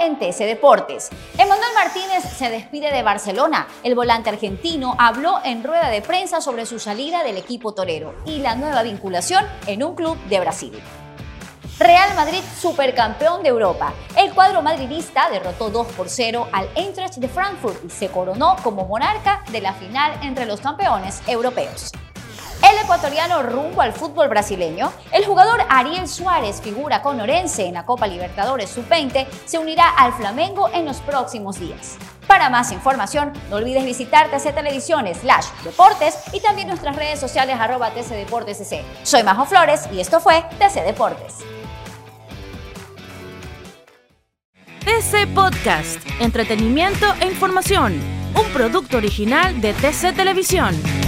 en TC Deportes. Emanuel Martínez se despide de Barcelona. El volante argentino habló en rueda de prensa sobre su salida del equipo torero y la nueva vinculación en un club de Brasil. Real Madrid supercampeón de Europa. El cuadro madridista derrotó 2 por 0 al Eintracht de Frankfurt y se coronó como monarca de la final entre los campeones europeos. El ecuatoriano rumbo al fútbol brasileño, el jugador Ariel Suárez, figura con Orense en la Copa Libertadores Sub-20, se unirá al Flamengo en los próximos días. Para más información, no olvides visitar TC Televisión slash Deportes y también nuestras redes sociales arroba TC Deportes Soy Majo Flores y esto fue TC Deportes. TC Podcast, entretenimiento e información, un producto original de TC Televisión.